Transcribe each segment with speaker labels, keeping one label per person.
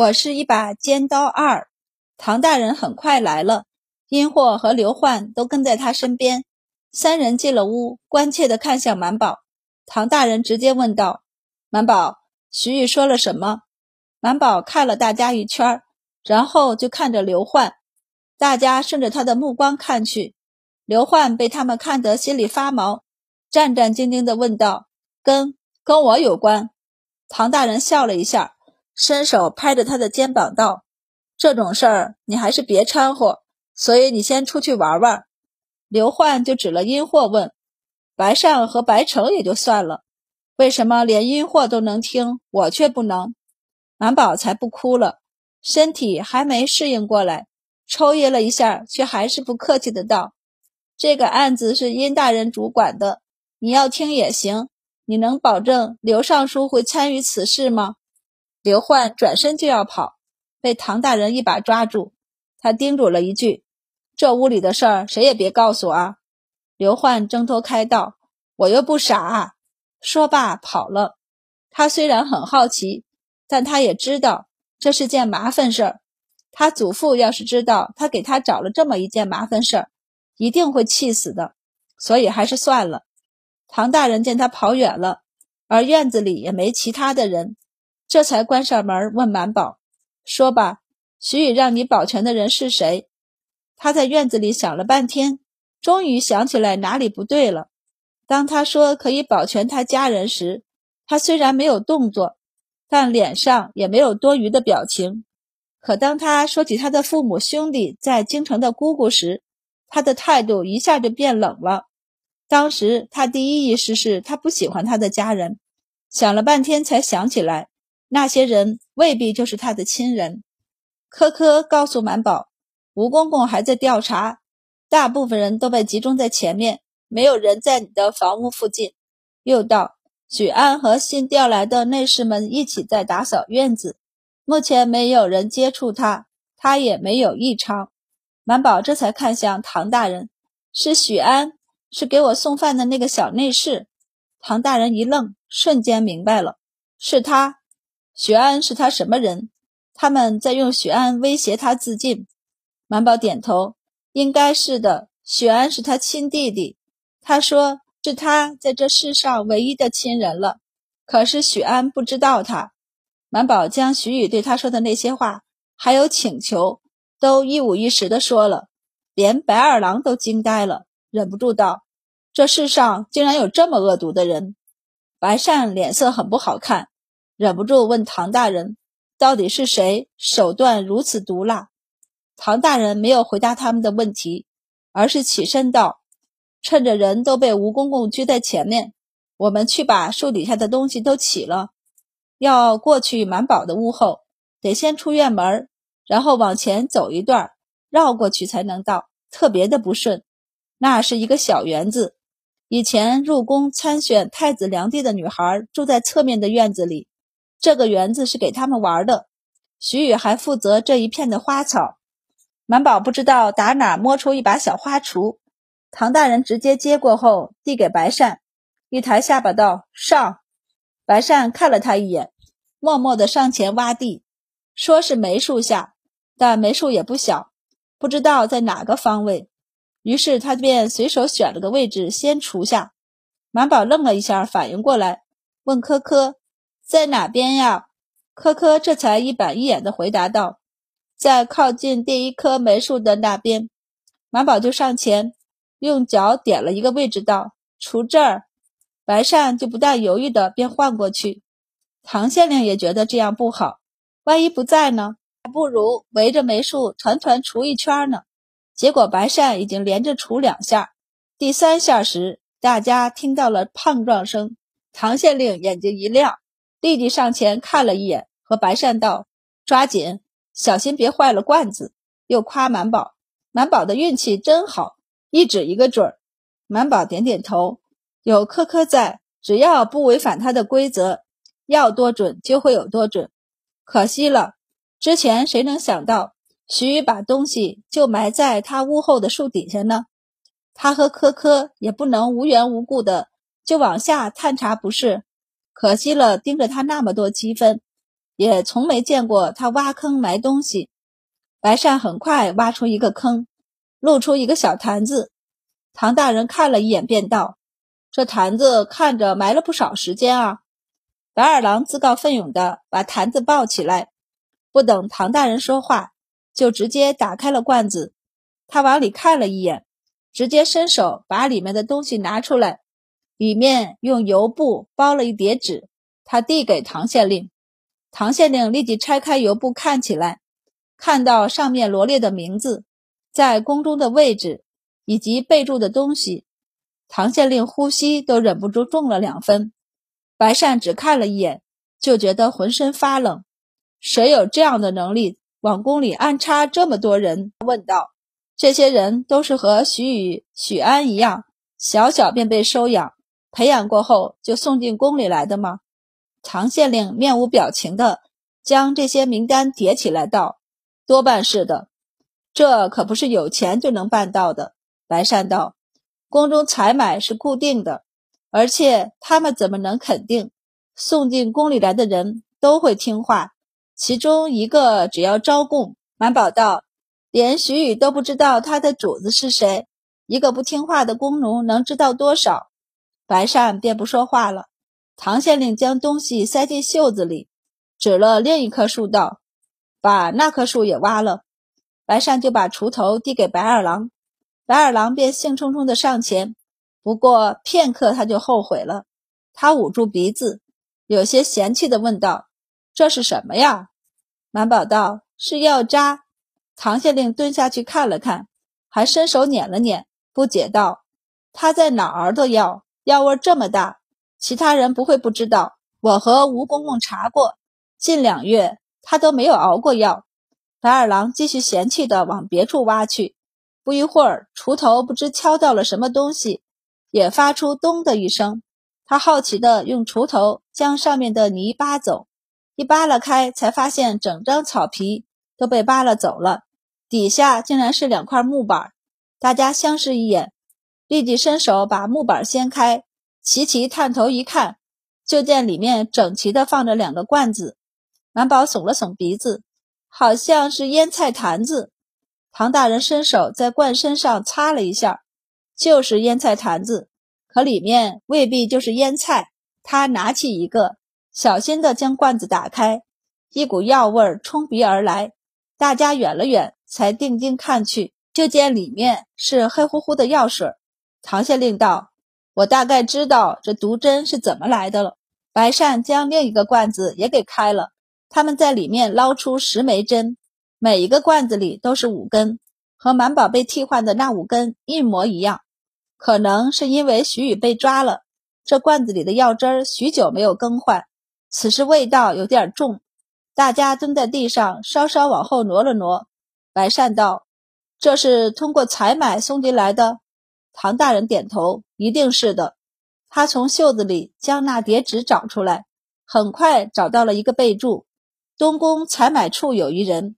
Speaker 1: 我是一把尖刀二。唐大人很快来了，殷霍和刘焕都跟在他身边。三人进了屋，关切地看向满宝。唐大人直接问道：“满宝，徐玉说了什么？”满宝看了大家一圈，然后就看着刘焕。大家顺着他的目光看去，刘焕被他们看得心里发毛，战战兢兢地问道：“跟跟我有关？”唐大人笑了一下，伸手拍着他的肩膀道。这种事儿你还是别掺和，所以你先出去玩玩。刘焕就指了阴货问：“白善和白成也就算了，为什么连阴货都能听，我却不能？”满宝才不哭了，身体还没适应过来，抽噎了一下，却还是不客气的道：“这个案子是殷大人主管的，你要听也行。你能保证刘尚书会参与此事吗？”刘焕转身就要跑。被唐大人一把抓住，他叮嘱了一句：“这屋里的事儿谁也别告诉啊。”刘焕挣脱开道：“我又不傻。”说罢跑了。他虽然很好奇，但他也知道这是件麻烦事儿。他祖父要是知道他给他找了这么一件麻烦事儿，一定会气死的。所以还是算了。唐大人见他跑远了，而院子里也没其他的人，这才关上门问满宝。说吧，徐宇让你保全的人是谁？他在院子里想了半天，终于想起来哪里不对了。当他说可以保全他家人时，他虽然没有动作，但脸上也没有多余的表情。可当他说起他的父母兄弟在京城的姑姑时，他的态度一下就变冷了。当时他第一意识是他不喜欢他的家人，想了半天才想起来。那些人未必就是他的亲人。科科告诉满宝，吴公公还在调查，大部分人都被集中在前面，没有人在你的房屋附近。又道，许安和新调来的内侍们一起在打扫院子，目前没有人接触他，他也没有异常。满宝这才看向唐大人，是许安，是给我送饭的那个小内侍。唐大人一愣，瞬间明白了，是他。许安是他什么人？他们在用许安威胁他自尽。满宝点头，应该是的。许安是他亲弟弟，他说是他在这世上唯一的亲人了。可是许安不知道他。满宝将徐宇对他说的那些话，还有请求，都一五一十的说了，连白二郎都惊呆了，忍不住道：“这世上竟然有这么恶毒的人！”白善脸色很不好看。忍不住问唐大人：“到底是谁手段如此毒辣？”唐大人没有回答他们的问题，而是起身道：“趁着人都被吴公公拘在前面，我们去把树底下的东西都起了。要过去满宝的屋后，得先出院门，然后往前走一段，绕过去才能到，特别的不顺。那是一个小园子，以前入宫参选太子良娣的女孩住在侧面的院子里。”这个园子是给他们玩的，徐宇还负责这一片的花草。满宝不知道打哪摸出一把小花锄，唐大人直接接过后递给白善，一抬下巴道：“上。”白善看了他一眼，默默地上前挖地，说是梅树下，但梅树也不小，不知道在哪个方位。于是他便随手选了个位置先锄下。满宝愣了一下，反应过来，问科科。在哪边呀？科科这才一板一眼地回答道：“在靠近第一棵梅树的那边。”马宝就上前，用脚点了一个位置，道：“除这儿。”白善就不带犹豫的便换过去。唐县令也觉得这样不好，万一不在呢？还不如围着梅树团团除一圈呢。结果白善已经连着除两下，第三下时，大家听到了碰撞声，唐县令眼睛一亮。弟弟上前看了一眼，和白善道：“抓紧，小心别坏了罐子。”又夸满宝：“满宝的运气真好，一指一个准儿。”满宝点点头：“有科科在，只要不违反他的规则，要多准就会有多准。可惜了，之前谁能想到徐宇把东西就埋在他屋后的树底下呢？他和科科也不能无缘无故的就往下探查，不是？”可惜了，盯着他那么多积分，也从没见过他挖坑埋东西。白善很快挖出一个坑，露出一个小坛子。唐大人看了一眼，便道：“这坛子看着埋了不少时间啊。”白二郎自告奋勇地把坛子抱起来，不等唐大人说话，就直接打开了罐子。他往里看了一眼，直接伸手把里面的东西拿出来，里面用油布包了一叠纸。他递给唐县令，唐县令立即拆开油布看起来，看到上面罗列的名字，在宫中的位置以及备注的东西，唐县令呼吸都忍不住重了两分。白善只看了一眼，就觉得浑身发冷。谁有这样的能力，往宫里安插这么多人？问道：“这些人都是和许宇、许安一样，小小便被收养、培养过后就送进宫里来的吗？”唐县令面无表情地将这些名单叠起来道：“多半是的，这可不是有钱就能办到的。”白善道：“宫中采买是固定的。”而且他们怎么能肯定送进宫里来的人都会听话？其中一个只要招供，满宝道连徐宇都不知道他的主子是谁，一个不听话的宫奴能知道多少？白善便不说话了。唐县令将东西塞进袖子里，指了另一棵树道：“把那棵树也挖了。”白善就把锄头递给白二郎，白二郎便兴冲冲地上前。不过片刻，他就后悔了。他捂住鼻子，有些嫌弃地问道：“这是什么呀？”满宝道：“是药渣。”唐县令蹲下去看了看，还伸手捻了捻，不解道：“他在哪儿的药？药味这么大，其他人不会不知道。我和吴公公查过，近两月他都没有熬过药。”白二郎继续嫌弃的往别处挖去。不一会儿，锄头不知敲到了什么东西。也发出“咚”的一声，他好奇的用锄头将上面的泥扒走，一扒拉开，才发现整张草皮都被扒拉走了，底下竟然是两块木板。大家相视一眼，立即伸手把木板掀开，齐齐探头一看，就见里面整齐地放着两个罐子。满宝耸了耸鼻子，好像是腌菜坛子。唐大人伸手在罐身上擦了一下。就是腌菜坛子，可里面未必就是腌菜。他拿起一个，小心地将罐子打开，一股药味冲鼻而来。大家远了远，才定睛看去，就见里面是黑乎乎的药水。唐县令道：“我大概知道这毒针是怎么来的了。”白善将另一个罐子也给开了，他们在里面捞出十枚针，每一个罐子里都是五根，和满宝被替换的那五根一模一样。可能是因为徐宇被抓了，这罐子里的药汁儿许久没有更换，此时味道有点重。大家蹲在地上，稍稍往后挪了挪。白善道：“这是通过采买送进来的。”唐大人点头：“一定是的。”他从袖子里将那叠纸找出来，很快找到了一个备注：“东宫采买处有一人。”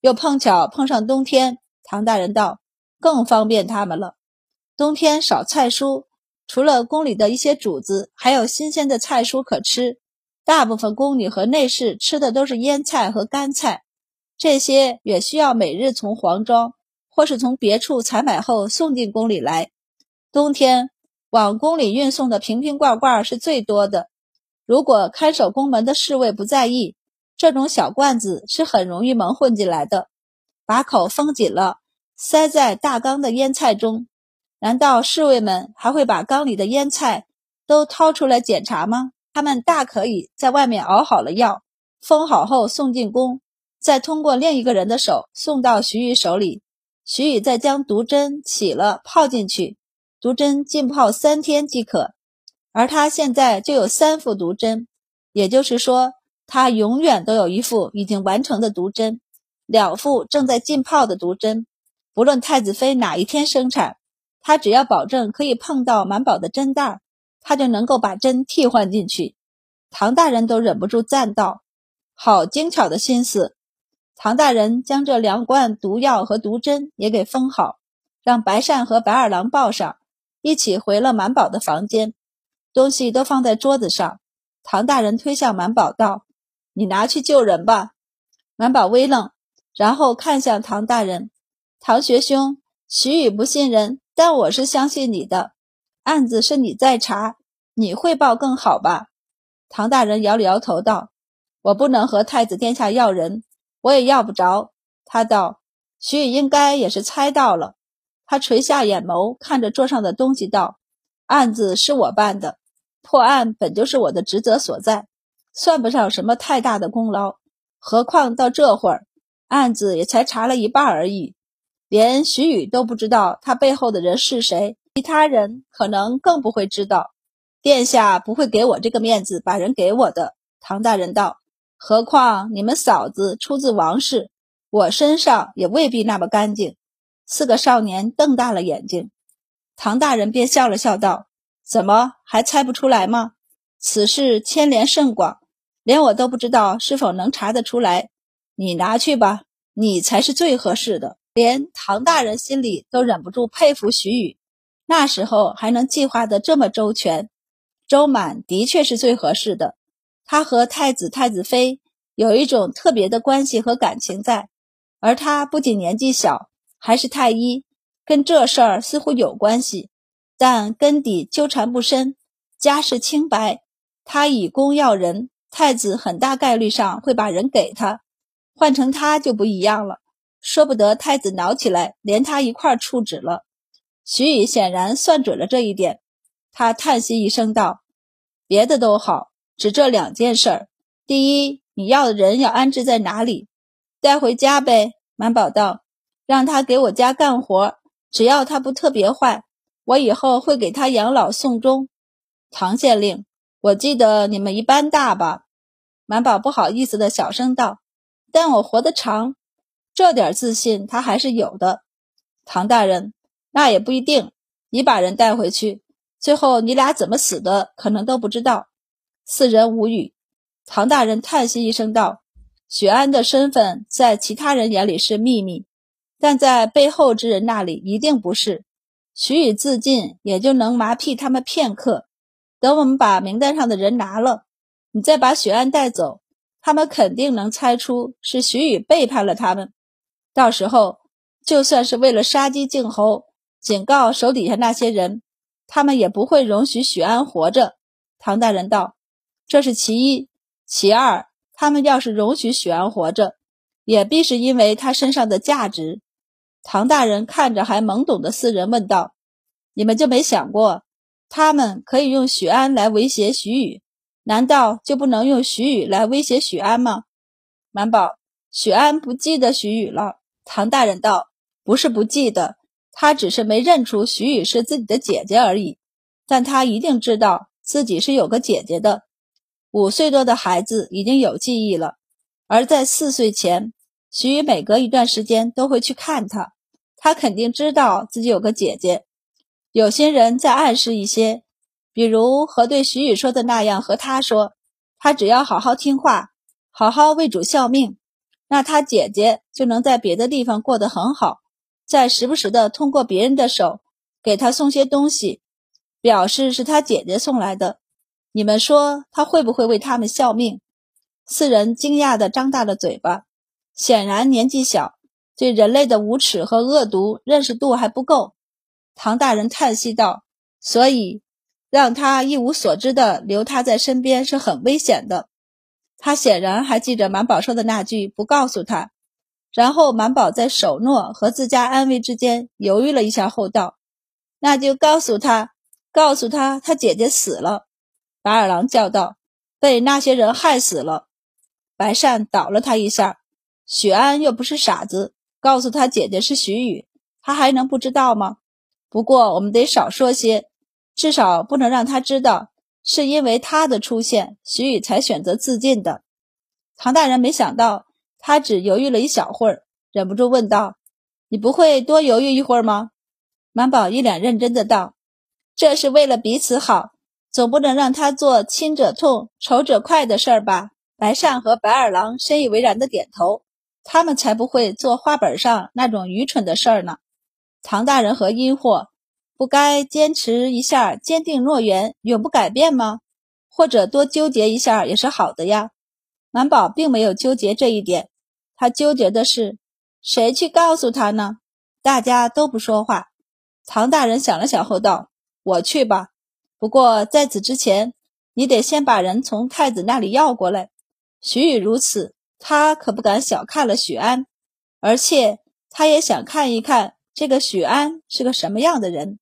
Speaker 1: 又碰巧碰上冬天，唐大人道：“更方便他们了。”冬天少菜蔬，除了宫里的一些主子，还有新鲜的菜蔬可吃。大部分宫女和内侍吃的都是腌菜和干菜，这些也需要每日从皇庄或是从别处采买后送进宫里来。冬天往宫里运送的瓶瓶罐罐是最多的。如果看守宫门的侍卫不在意，这种小罐子是很容易蒙混进来的。把口封紧了，塞在大缸的腌菜中。难道侍卫们还会把缸里的腌菜都掏出来检查吗？他们大可以在外面熬好了药，封好后送进宫，再通过另一个人的手送到徐玉手里。徐宇再将毒针起了泡进去，毒针浸泡三天即可。而他现在就有三副毒针，也就是说，他永远都有一副已经完成的毒针，两副正在浸泡的毒针。不论太子妃哪一天生产。他只要保证可以碰到满宝的针袋，他就能够把针替换进去。唐大人都忍不住赞道：“好精巧的心思！”唐大人将这两罐毒药和毒针也给封好，让白善和白二郎抱上，一起回了满宝的房间。东西都放在桌子上，唐大人推向满宝道：“你拿去救人吧。”满宝微愣，然后看向唐大人：“唐学兄，徐宇不信任，但我是相信你的。案子是你在查，你汇报更好吧？”唐大人摇了摇头道：“我不能和太子殿下要人，我也要不着。”他道：“徐宇应该也是猜到了。”他垂下眼眸，看着桌上的东西道：“案子是我办的，破案本就是我的职责所在，算不上什么太大的功劳。何况到这会儿，案子也才查了一半而已，连徐宇都不知道他背后的人是谁，其他人可能更不会知道。殿下不会给我这个面子，把人给我的。”唐大人道：“何况你们嫂子出自王室，我身上也未必那么干净。”四个少年瞪大了眼睛，唐大人便笑了笑道：“怎么还猜不出来吗？此事牵连甚广，连我都不知道是否能查得出来。你拿去吧，你才是最合适的。”连唐大人心里都忍不住佩服徐宇，那时候还能计划得这么周全。周满的确是最合适的，他和太子太子妃有一种特别的关系和感情在，而他不仅年纪小。还是太医，跟这事儿似乎有关系，但根底纠缠不深，家世清白。他以公要人，太子很大概率上会把人给他。换成他就不一样了，说不得太子恼起来，连他一块处置了。徐宇显然算准了这一点，他叹息一声道：“别的都好，只这两件事儿。第一，你要的人要安置在哪里？带回家呗。”满宝道。让他给我家干活，只要他不特别坏，我以后会给他养老送终。唐县令，我记得你们一般大吧？满宝不好意思的小声道：“但我活得长，这点自信他还是有的。”唐大人，那也不一定。你把人带回去，最后你俩怎么死的，可能都不知道。四人无语。唐大人叹息一声道：“许安的身份在其他人眼里是秘密。”但在背后之人那里一定不是，徐宇自尽也就能麻痹他们片刻。等我们把名单上的人拿了，你再把许安带走，他们肯定能猜出是徐宇背叛了他们。到时候，就算是为了杀鸡儆猴，警告手底下那些人，他们也不会容许许安活着。唐大人道：“这是其一，其二，他们要是容许许安活着，也必是因为他身上的价值。”唐大人看着还懵懂的四人问道：“你们就没想过，他们可以用许安来威胁许宇，难道就不能用许宇来威胁许安吗？”满宝，许安不记得许宇了。唐大人道：“不是不记得，他只是没认出许宇是自己的姐姐而已。但他一定知道自己是有个姐姐的。五岁多的孩子已经有记忆了，而在四岁前。”徐宇每隔一段时间都会去看他，他肯定知道自己有个姐姐。有些人在暗示一些，比如和对徐宇说的那样和他说，他只要好好听话，好好为主效命，那他姐姐就能在别的地方过得很好。再时不时的通过别人的手给他送些东西，表示是他姐姐送来的。你们说他会不会为他们效命？四人惊讶的张大了嘴巴。显然年纪小，对人类的无耻和恶毒认识度还不够。唐大人叹息道：“所以让他一无所知的留他在身边是很危险的。”他显然还记着满宝说的那句“不告诉他”。然后满宝在守诺和自家安危之间犹豫了一下后道：“那就告诉他，告诉他他姐姐死了。”白二郎叫道：“被那些人害死了。”白善倒了他一下。许安又不是傻子，告诉他姐姐是许雨，他还能不知道吗？不过我们得少说些，至少不能让他知道是因为他的出现，许雨才选择自尽的。唐大人没想到他只犹豫了一小会儿，忍不住问道：“你不会多犹豫一会儿吗？”满宝一脸认真的道：“这是为了彼此好，总不能让他做亲者痛、仇者快的事儿吧？”白善和白二郎深以为然的点头。他们才不会做花本上那种愚蠢的事儿呢。唐大人和阴货不该坚持一下，坚定诺言，永不改变吗？或者多纠结一下也是好的呀。满宝并没有纠结这一点，他纠结的是谁去告诉他呢？大家都不说话。唐大人想了想后道：“我去吧。不过在此之前，你得先把人从太子那里要过来。许臾如此，他可不敢小看了许安，而且他也想看一看这个许安是个什么样的人。”